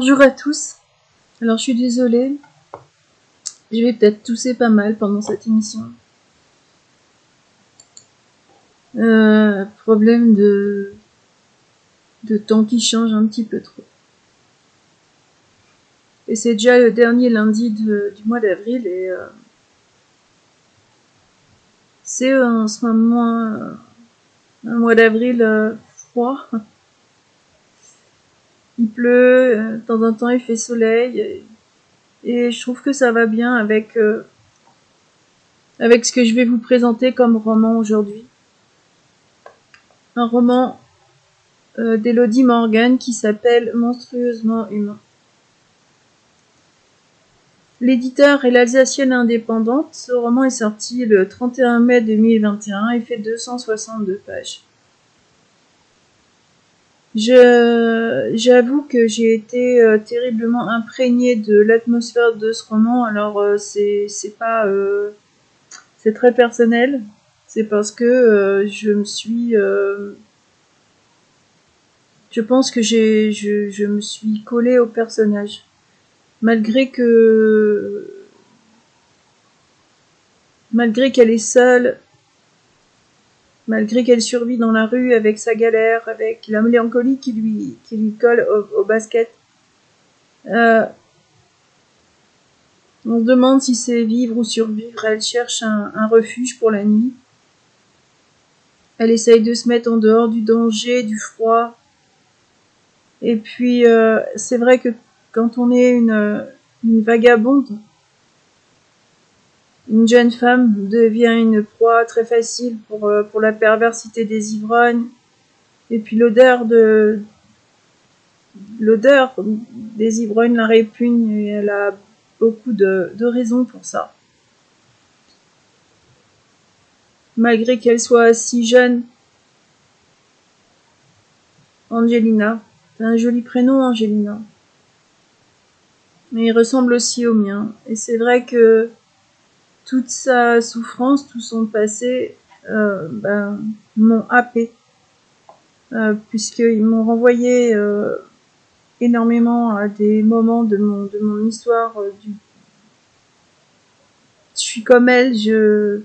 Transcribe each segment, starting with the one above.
Bonjour à tous. Alors je suis désolée. Je vais peut-être tousser pas mal pendant cette émission. Euh, problème de de temps qui change un petit peu trop. Et c'est déjà le dernier lundi du mois d'avril et euh, c'est en ce moment euh, un mois d'avril froid. Il pleut, euh, de temps en temps il fait soleil, et, je trouve que ça va bien avec, euh, avec ce que je vais vous présenter comme roman aujourd'hui. Un roman euh, d'Elodie Morgan qui s'appelle Monstrueusement humain. L'éditeur est l'Alsacienne indépendante. Ce roman est sorti le 31 mai 2021 et fait 262 pages. Je, j'avoue que j'ai été euh, terriblement imprégnée de l'atmosphère de ce roman. Alors euh, c'est, c'est pas, euh, c'est très personnel. C'est parce que je me suis, je pense que j'ai, je, je me suis collée au personnage, malgré que, malgré qu'elle est seule malgré qu'elle survit dans la rue avec sa galère, avec la mélancolie qui lui, qui lui colle au, basket. Euh, on se demande si c'est vivre ou survivre. Elle cherche un, refuge pour la nuit. Elle essaye de se mettre en dehors du danger, du froid. Et puis, euh, c'est vrai que quand on est une, une vagabonde, une jeune femme devient une proie très facile pour, euh, pour la perversité des ivrognes. Et puis l'odeur de l'odeur des ivrognes la répugne et elle a beaucoup de, de raisons pour ça. Malgré qu'elle soit si jeune, Angelina, c'est un joli prénom Angelina. Mais il ressemble aussi au mien. Et c'est vrai que toute sa souffrance, tout son passé euh, ben, m'ont happé, euh, puisqu'ils m'ont renvoyé euh, énormément à des moments de mon, de mon histoire. du... Je suis comme elle, je,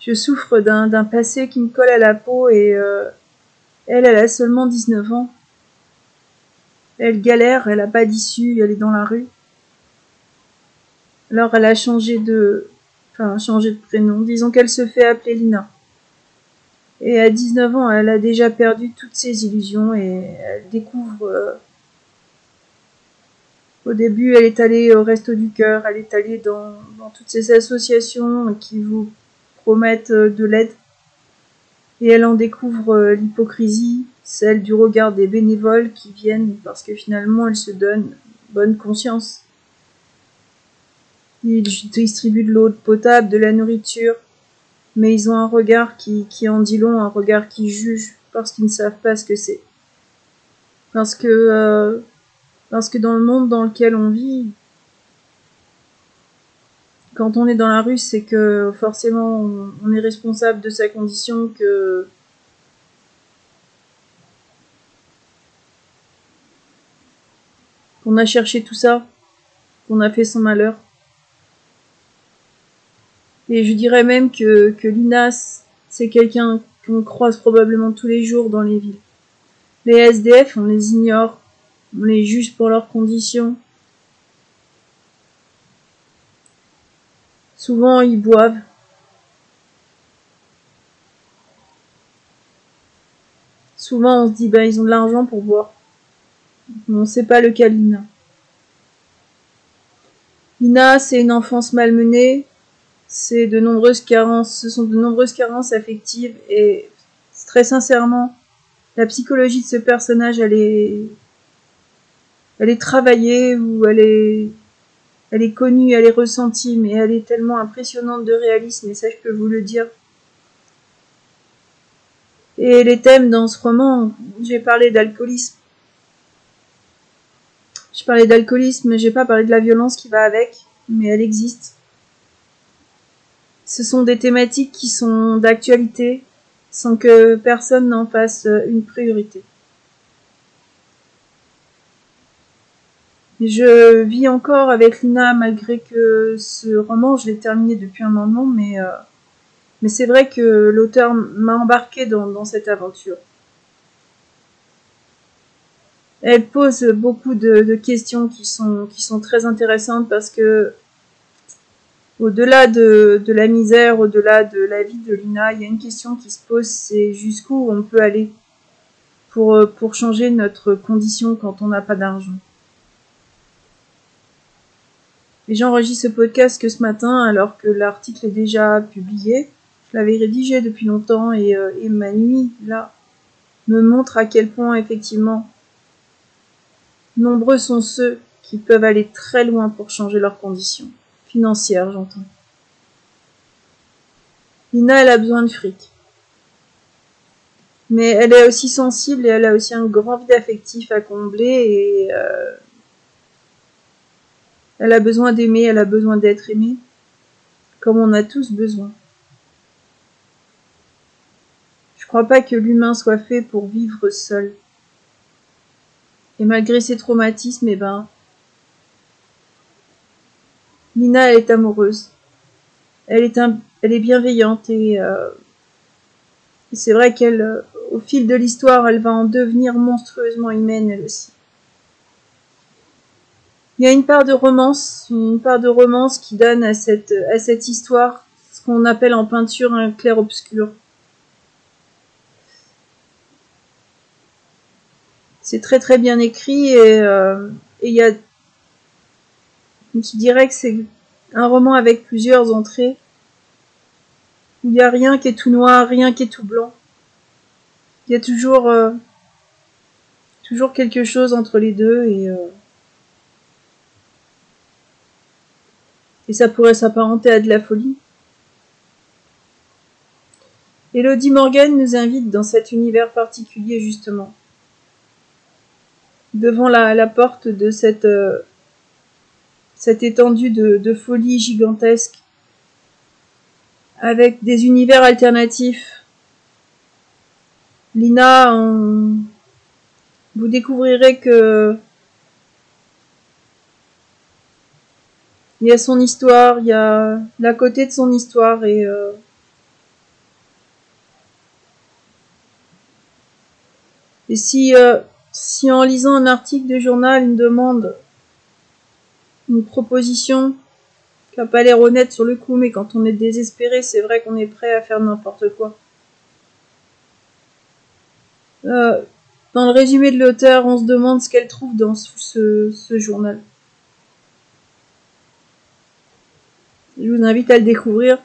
je souffre d'un passé qui me colle à la peau et elle, elle a seulement 19 ans. Elle galère, elle n'a pas d'issue, elle est dans la rue. Alors elle a changé de, enfin changer de prénom. Disons qu'elle se fait appeler Lina. Et à 19 ans, elle a déjà perdu toutes ses illusions et elle découvre. Euh, au début, elle est allée au Resto du Cœur, elle est allée dans, toutes ces associations qui vous promettent euh, de l'aide. Et elle en découvre euh, l'hypocrisie, celle du regard des bénévoles qui viennent parce que finalement elle se donne bonne conscience. Ils distribuent de l'eau potable, de la nourriture, mais ils ont un regard qui, qui en dit long, un regard qui juge parce qu'ils ne savent pas ce que c'est. Parce que, euh, parce que dans le monde dans lequel on vit, quand on est dans la rue, c'est que forcément on, est responsable de sa condition, que qu'on a cherché tout ça, qu'on a fait son malheur. Et je dirais même que, que Linas, c'est quelqu'un qu'on croise probablement tous les jours dans les villes. Les SDF, on les ignore, on les juge pour leurs conditions. Souvent, ils boivent. Souvent, on se dit, bah, ils ont de l'argent pour boire. Mais on sait pas le cas Lina. Lina, c'est une enfance malmenée, c'est de nombreuses carences, ce sont de nombreuses carences affectives et très sincèrement, la psychologie de ce personnage, elle est, elle est travaillée ou elle est, elle est connue, elle est ressentie, mais elle est tellement impressionnante de réalisme et ça je peux vous le dire. Et les thèmes dans ce roman, j'ai parlé d'alcoolisme. J'ai parlé d'alcoolisme, j'ai pas parlé de la violence qui va avec, mais elle existe. Ce sont des thématiques qui sont d'actualité sans que personne n'en fasse une priorité. Je vis encore avec Lina malgré que ce roman, je l'ai terminé depuis un moment, mais, euh, mais c'est vrai que l'auteur m'a embarqué dans, dans, cette aventure. Elle pose beaucoup de, de, questions qui sont, qui sont très intéressantes parce que au-delà de, de la misère, au-delà de la vie de Lina, il y a une question qui se pose, c'est jusqu'où on peut aller pour, pour changer notre condition quand on n'a pas d'argent. Et j'enregistre ce podcast que ce matin alors que l'article est déjà publié. Je l'avais rédigé depuis longtemps et, euh, et, ma nuit, là, me montre à quel point, effectivement, nombreux sont ceux qui peuvent aller très loin pour changer leurs conditions. Financières, j'entends. Lina, elle a besoin de fric. Mais elle est aussi sensible et elle a aussi un grand vide affectif à combler et euh, elle a besoin d'aimer, elle a besoin d'être aimée, comme on a tous besoin. Je crois pas que l'humain soit fait pour vivre seul. Et malgré ses traumatismes, eh ben, Nina, elle est amoureuse. Elle est, bienveillante et, euh, c'est vrai qu'elle, euh, au fil de l'histoire, elle va en devenir monstrueusement humaine elle aussi. Il y a une part de romance, une part de romance qui donne à cette, à cette histoire ce qu'on appelle en peinture un clair-obscur. C'est très très bien écrit et euh, il y a, je dirais que c'est un roman avec plusieurs entrées. Il n'y a rien qui est tout noir, rien qui est tout blanc. Il y a toujours, euh, toujours quelque chose entre les deux et euh, et ça pourrait s'apparenter à de la folie. Elodie Morgan nous invite dans cet univers particulier justement. Devant la, la porte de cette, euh, cette étendue de, folie gigantesque, avec des univers alternatifs. Lina, vous découvrirez que il y a son histoire, il y a la côté de son histoire et euh, et si euh, si en lisant un article de journal une demande une proposition qui n'a pas l'air honnête sur le coup mais quand on est désespéré c'est vrai qu'on est prêt à faire n'importe quoi euh, dans le résumé de l'auteur on se demande ce qu'elle trouve dans ce, ce journal Je vous invite à le découvrir.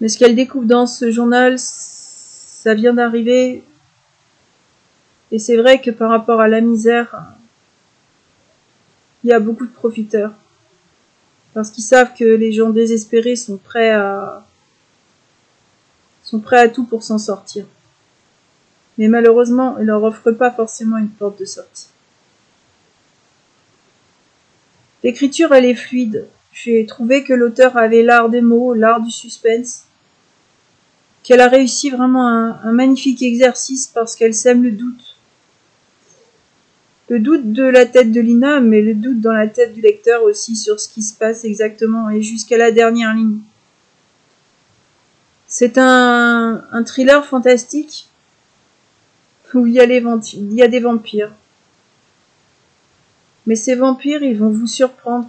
Mais ce qu'elle découvre dans ce journal, ça vient d'arriver. Et c'est vrai que par rapport à la misère, il y a beaucoup de profiteurs. Parce qu'ils savent que les gens désespérés sont prêts à, sont prêts à tout pour s'en sortir. Mais malheureusement, ils leur offrent pas forcément une porte de sortie. L'écriture, elle est fluide. J'ai trouvé que l'auteur avait l'art des mots, l'art du suspense, qu'elle a réussi vraiment un, un magnifique exercice parce qu'elle sème le doute. Le doute de la tête de Lina, mais le doute dans la tête du lecteur aussi sur ce qui se passe exactement et jusqu'à la dernière ligne. C'est un, thriller fantastique où il y, a les il y a des vampires. Mais ces vampires, ils vont vous surprendre.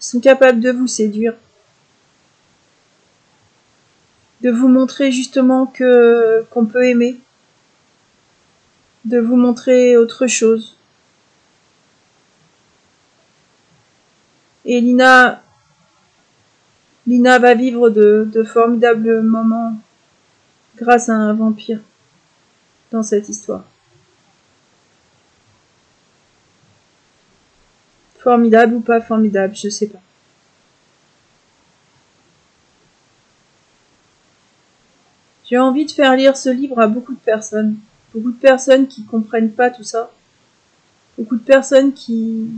Ils sont capables de vous séduire. De vous montrer justement que qu'on peut aimer. De vous montrer autre chose. Et Lina, Lina va vivre de, de formidables moments grâce à un vampire dans cette histoire. Formidable ou pas formidable, je sais pas. J'ai envie de faire lire ce livre à beaucoup de personnes. Beaucoup de personnes qui comprennent pas tout ça. Beaucoup de personnes qui,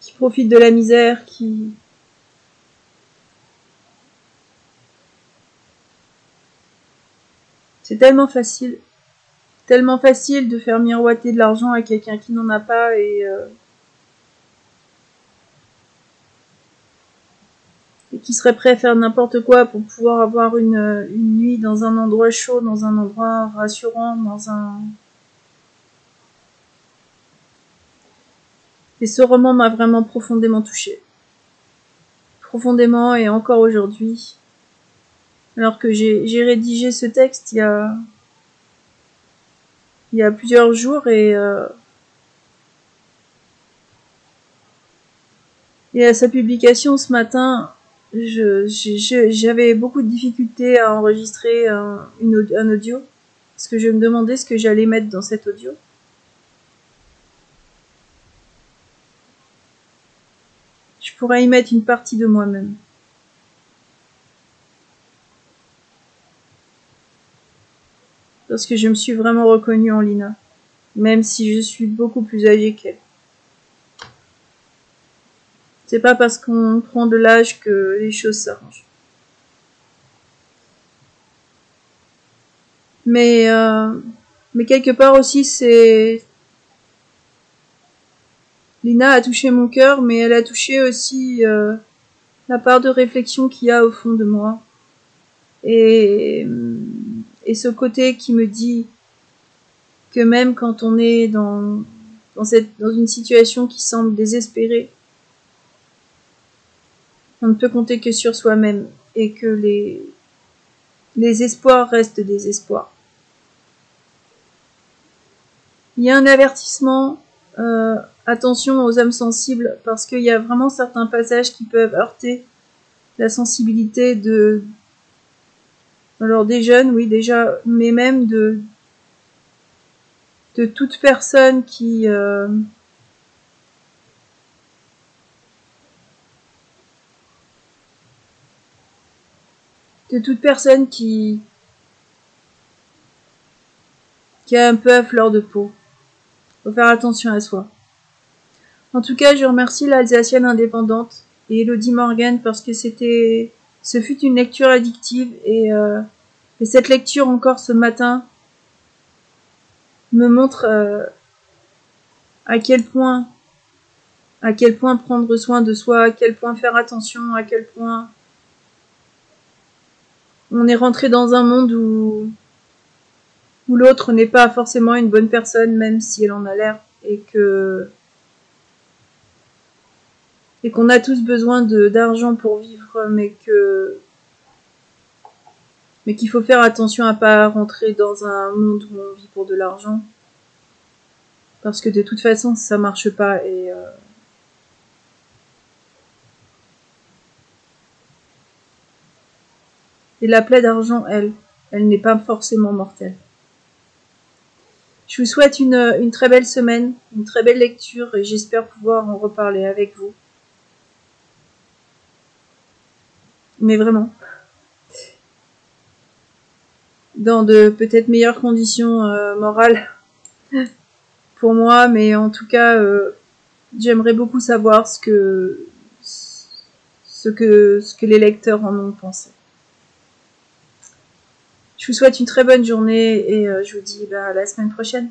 qui profitent de la misère, qui, C'est tellement facile. Tellement facile de faire miroiter de l'argent à quelqu'un qui n'en a pas et, euh, qui serait prêt à faire n'importe quoi pour pouvoir avoir une, une nuit dans un endroit chaud, dans un endroit rassurant, dans un... Et ce roman m'a vraiment profondément touchée. Profondément et encore aujourd'hui. Alors que j'ai rédigé ce texte il y a, il y a plusieurs jours et, euh, et à sa publication ce matin, j'avais beaucoup de difficultés à enregistrer un, un audio parce que je me demandais ce que j'allais mettre dans cet audio. Je pourrais y mettre une partie de moi-même. parce que je me suis vraiment reconnue en Lina, même si je suis beaucoup plus âgée qu'elle. C'est pas parce qu'on prend de l'âge que les choses s'arrangent. Mais, euh, mais quelque part aussi, c'est. Lina a touché mon cœur, mais elle a touché aussi euh, la part de réflexion qu'il y a au fond de moi. Et et ce côté qui me dit que même quand on est dans une situation qui semble désespérée, on ne peut compter que sur soi-même et que les, les espoirs restent des espoirs. Il y a un avertissement, euh, attention aux âmes sensibles, parce qu'il y a vraiment certains passages qui peuvent heurter la sensibilité de, alors des jeunes, oui déjà, mais même de de toute personne qui euh, de toute personne qui qui a un peu à fleur de peau. Faut faire attention à soi. En tout cas, je remercie l'Alsacienne indépendante et Elodie Morgan parce que c'était ce fut une lecture addictive et, euh, et cette lecture encore ce matin me montre euh, à quel point à quel point prendre soin de soi, à quel point faire attention, à quel point on est rentré dans un monde où où l'autre n'est pas forcément une bonne personne même si elle en a l'air et que et qu'on a tous besoin d'argent pour vivre, mais que mais qu'il faut faire attention à pas rentrer dans un monde où on vit pour de l'argent, parce que de toute façon ça marche pas et euh, et la plaie d'argent, elle, elle n'est pas forcément mortelle. Je vous souhaite une, très belle semaine, une très belle lecture et j'espère pouvoir en reparler avec vous. mais vraiment. Dans de peut-être meilleures conditions euh, morales pour moi, mais en tout cas, euh, j'aimerais beaucoup savoir ce que les lecteurs en ont pensé. Je vous souhaite une très bonne journée et euh, je vous dis bah, à la semaine prochaine.